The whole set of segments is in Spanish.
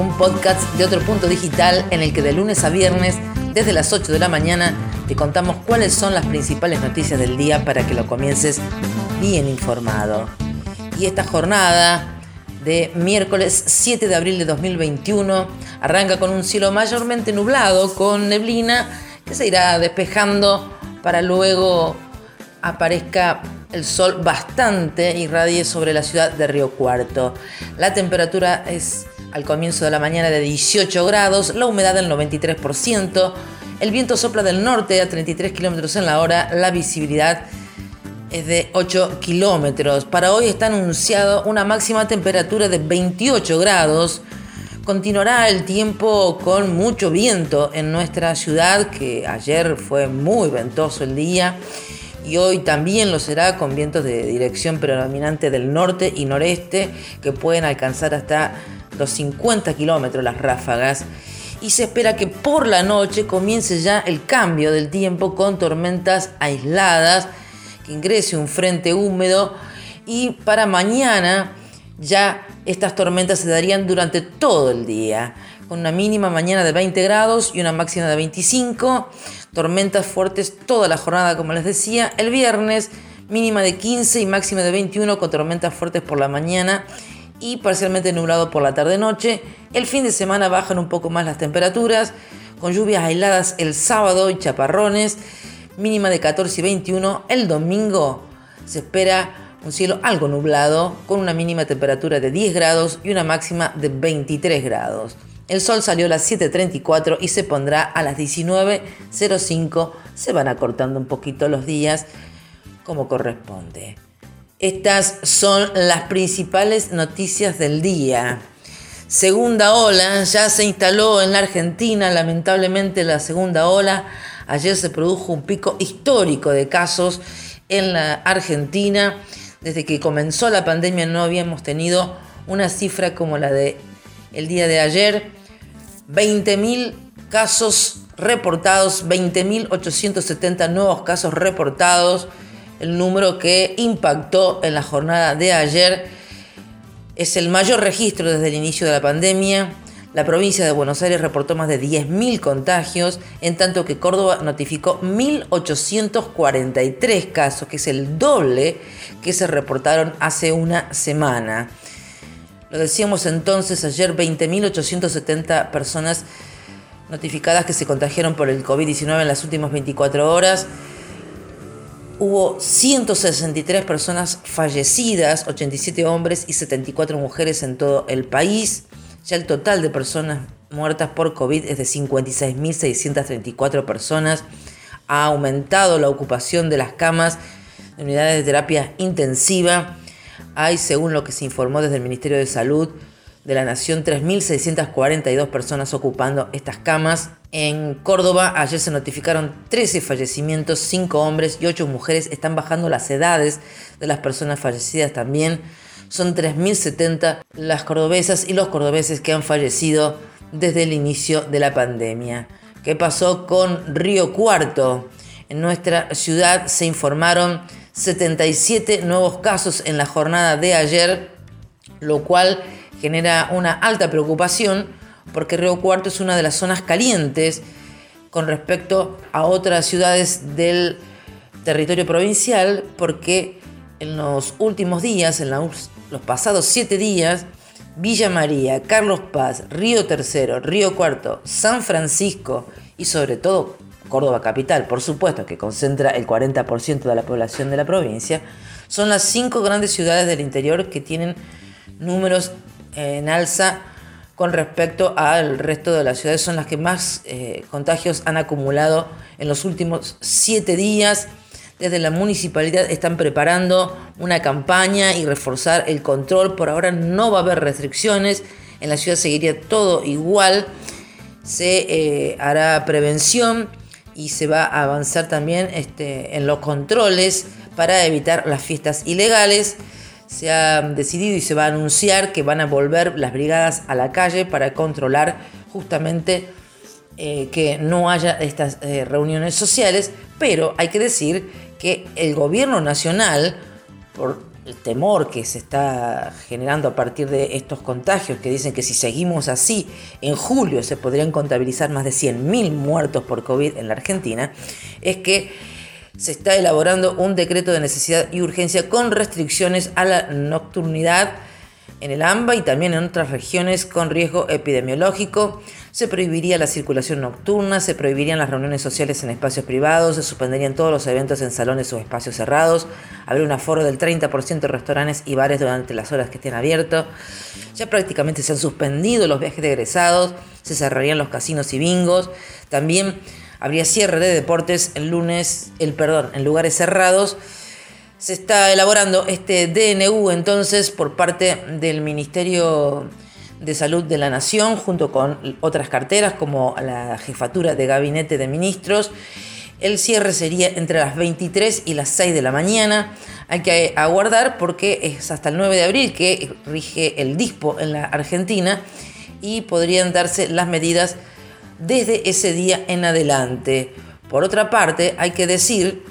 un podcast de otro punto digital en el que de lunes a viernes, desde las 8 de la mañana, te contamos cuáles son las principales noticias del día para que lo comiences bien informado. Y esta jornada de miércoles 7 de abril de 2021 arranca con un cielo mayormente nublado, con neblina que se irá despejando para luego aparezca el sol bastante irradie sobre la ciudad de Río Cuarto. La temperatura es al comienzo de la mañana de 18 grados, la humedad del 93%, el viento sopla del norte a 33 kilómetros en la hora, la visibilidad es de 8 kilómetros. Para hoy está anunciado una máxima temperatura de 28 grados. Continuará el tiempo con mucho viento en nuestra ciudad, que ayer fue muy ventoso el día y hoy también lo será con vientos de dirección predominante del norte y noreste que pueden alcanzar hasta los 50 kilómetros las ráfagas. Y se espera que por la noche comience ya el cambio del tiempo con tormentas aisladas, que ingrese un frente húmedo y para mañana ya estas tormentas se darían durante todo el día, con una mínima mañana de 20 grados y una máxima de 25 Tormentas fuertes toda la jornada, como les decía. El viernes, mínima de 15 y máxima de 21 con tormentas fuertes por la mañana y parcialmente nublado por la tarde-noche. El fin de semana bajan un poco más las temperaturas, con lluvias aisladas el sábado y chaparrones, mínima de 14 y 21. El domingo se espera un cielo algo nublado, con una mínima temperatura de 10 grados y una máxima de 23 grados. El sol salió a las 7.34 y se pondrá a las 19.05. Se van acortando un poquito los días como corresponde. Estas son las principales noticias del día. Segunda ola, ya se instaló en la Argentina, lamentablemente la segunda ola. Ayer se produjo un pico histórico de casos en la Argentina. Desde que comenzó la pandemia no habíamos tenido una cifra como la de el día de ayer. 20.000 casos reportados, 20.870 nuevos casos reportados, el número que impactó en la jornada de ayer. Es el mayor registro desde el inicio de la pandemia. La provincia de Buenos Aires reportó más de 10.000 contagios, en tanto que Córdoba notificó 1.843 casos, que es el doble que se reportaron hace una semana. Lo decíamos entonces ayer, 20.870 personas notificadas que se contagiaron por el COVID-19 en las últimas 24 horas. Hubo 163 personas fallecidas, 87 hombres y 74 mujeres en todo el país. Ya el total de personas muertas por COVID es de 56.634 personas. Ha aumentado la ocupación de las camas de unidades de terapia intensiva hay, según lo que se informó desde el Ministerio de Salud de la Nación, 3.642 personas ocupando estas camas. En Córdoba ayer se notificaron 13 fallecimientos, 5 hombres y 8 mujeres. Están bajando las edades de las personas fallecidas también. Son 3.070 las cordobesas y los cordobeses que han fallecido desde el inicio de la pandemia. ¿Qué pasó con Río Cuarto? En nuestra ciudad se informaron 77 nuevos casos en la jornada de ayer, lo cual genera una alta preocupación porque Río Cuarto es una de las zonas calientes con respecto a otras ciudades del territorio provincial porque en los últimos días, en los pasados siete días, Villa María, Carlos Paz, Río Tercero, Río Cuarto, San Francisco y sobre todo Córdoba capital, por supuesto, que concentra el 40% de la población de la provincia, son las cinco grandes ciudades del interior que tienen números en alza con respecto al resto de las ciudades. Son las que más eh, contagios han acumulado en los últimos siete días. Desde la municipalidad están preparando una campaña y reforzar el control. Por ahora no va a haber restricciones. En la ciudad seguiría todo igual. se eh, hará prevención y se va a avanzar también este, en los controles para evitar las fiestas ilegales. Se ha decidido y se va a anunciar que van a volver las brigadas a la calle para controlar justamente eh, que no haya estas eh, reuniones sociales, pero hay que decir que el gobierno nacional, por el temor que se está generando a partir de estos contagios, que dicen que si seguimos así, en julio se podrían contabilizar más de 100.000 muertos por COVID en la Argentina, es que se está elaborando un decreto de necesidad y urgencia con restricciones a la nocturnidad en el AMBA y también en otras regiones con riesgo epidemiológico. Se prohibiría la circulación nocturna, se prohibirían las reuniones sociales en espacios privados, se suspenderían todos los eventos en salones o espacios cerrados, habría un aforo del 30% de restaurantes y bares durante las horas que estén abiertos. Ya prácticamente se han suspendido los viajes de egresados, se cerrarían los casinos y bingos. También habría cierre de deportes el lunes, el perdón, en lugares cerrados se está elaborando este DNU entonces por parte del Ministerio de Salud de la Nación junto con otras carteras como la Jefatura de Gabinete de Ministros. El cierre sería entre las 23 y las 6 de la mañana. Hay que aguardar porque es hasta el 9 de abril que rige el DISPO en la Argentina y podrían darse las medidas desde ese día en adelante. Por otra parte, hay que decir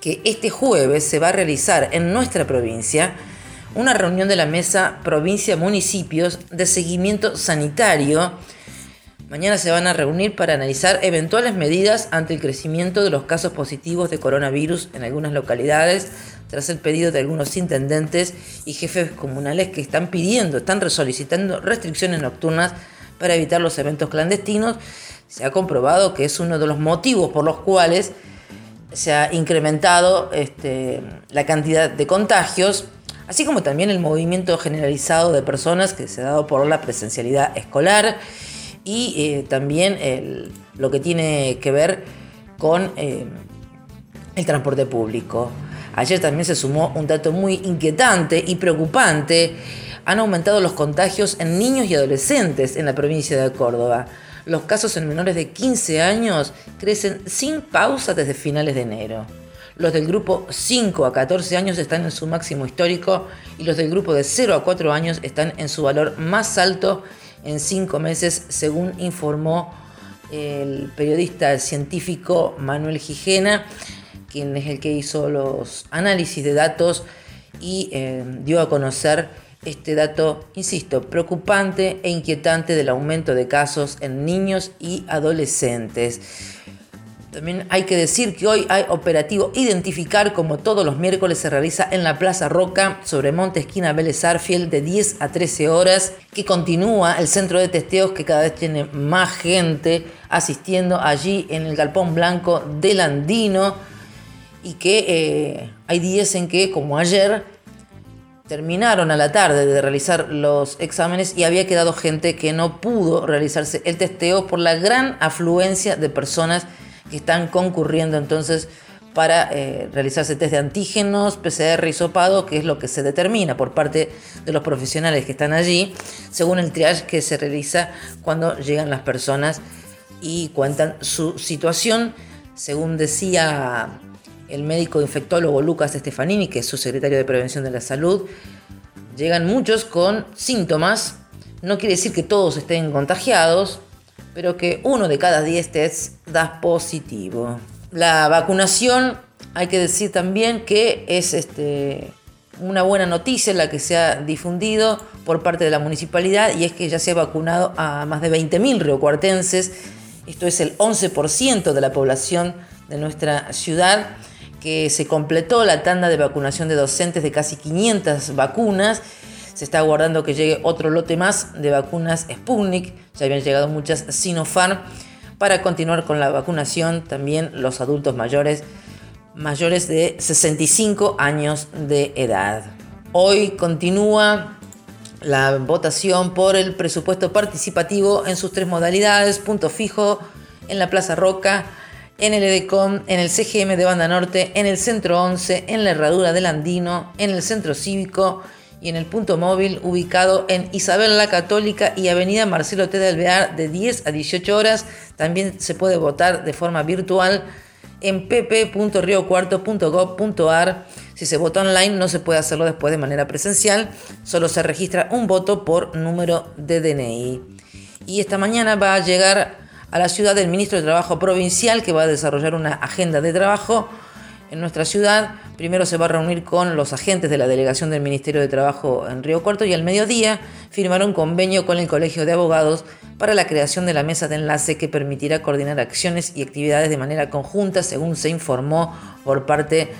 que este jueves se va a realizar en nuestra provincia una reunión de la mesa provincia-municipios de seguimiento sanitario. Mañana se van a reunir para analizar eventuales medidas ante el crecimiento de los casos positivos de coronavirus en algunas localidades, tras el pedido de algunos intendentes y jefes comunales que están pidiendo, están solicitando restricciones nocturnas para evitar los eventos clandestinos. Se ha comprobado que es uno de los motivos por los cuales se ha incrementado este, la cantidad de contagios, así como también el movimiento generalizado de personas que se ha dado por la presencialidad escolar y eh, también lo que tiene que ver con eh, el transporte público. Ayer también se sumó un dato muy inquietante y preocupante. Han aumentado los contagios en niños y adolescentes en la provincia de Córdoba los casos en menores de 15 años crecen sin pausa desde finales de enero. Los del grupo 5 a 14 años están en su máximo histórico y los del grupo de 0 a 4 años están en su valor más alto en 5 meses, según informó el periodista científico Manuel Gijena, quien es el que hizo los análisis de datos y eh, dio a conocer este dato, insisto, preocupante e inquietante del aumento de casos en niños y adolescentes. También hay que decir que hoy hay operativo Identificar, como todos los miércoles se realiza en la Plaza Roca, sobre Monte Esquina Vélez Arfiel, de 10 a 13 horas, que continúa el centro de testeos que cada vez tiene más gente asistiendo allí en el Galpón Blanco del Andino y que eh, hay días en que, como ayer, terminaron a la tarde de realizar los exámenes y había quedado gente que no pudo realizarse el testeo por la gran afluencia de personas que están concurriendo entonces para eh, realizarse test de antígenos, PCR y sopado, que es lo que se determina por parte de los profesionales que están allí, según el triage que se realiza cuando llegan las personas y cuentan su situación, según decía el médico infectólogo Lucas Stefanini, que es su secretario de Prevención de la Salud, llegan muchos con síntomas. No quiere decir que todos estén contagiados, pero que uno de cada diez tests da positivo. La vacunación, hay que decir también que es este, una buena noticia la que se ha difundido por parte de la municipalidad y es que ya se ha vacunado a más de 20.000 riocuartenses. Esto es el 11% de la población de nuestra ciudad que se completó la tanda de vacunación de docentes de casi 500 vacunas. Se está aguardando que llegue otro lote más de vacunas Sputnik. Ya habían llegado muchas Sinopharm. Para continuar con la vacunación, también los adultos mayores, mayores de 65 años de edad. Hoy continúa la votación por el presupuesto participativo en sus tres modalidades, punto fijo en la Plaza Roca, en el EDECOM, en el CGM de Banda Norte, en el Centro 11, en la Herradura del Andino, en el Centro Cívico y en el punto móvil ubicado en Isabel la Católica y Avenida Marcelo T. de Alvear de 10 a 18 horas. También se puede votar de forma virtual en pp.riocuarto.gov.ar. Si se vota online no se puede hacerlo después de manera presencial, solo se registra un voto por número de DNI. Y esta mañana va a llegar a la ciudad del ministro de Trabajo provincial que va a desarrollar una agenda de trabajo en nuestra ciudad. Primero se va a reunir con los agentes de la delegación del Ministerio de Trabajo en Río Cuarto y al mediodía firmará un convenio con el Colegio de Abogados para la creación de la mesa de enlace que permitirá coordinar acciones y actividades de manera conjunta, según se informó por parte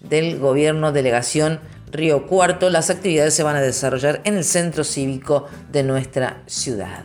del gobierno delegación Río Cuarto. Las actividades se van a desarrollar en el centro cívico de nuestra ciudad.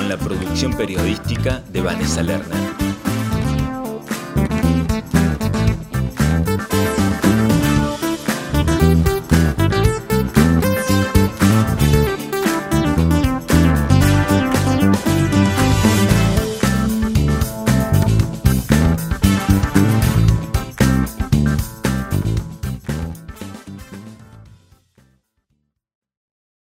con la producción periodística de Vanessa Lerner.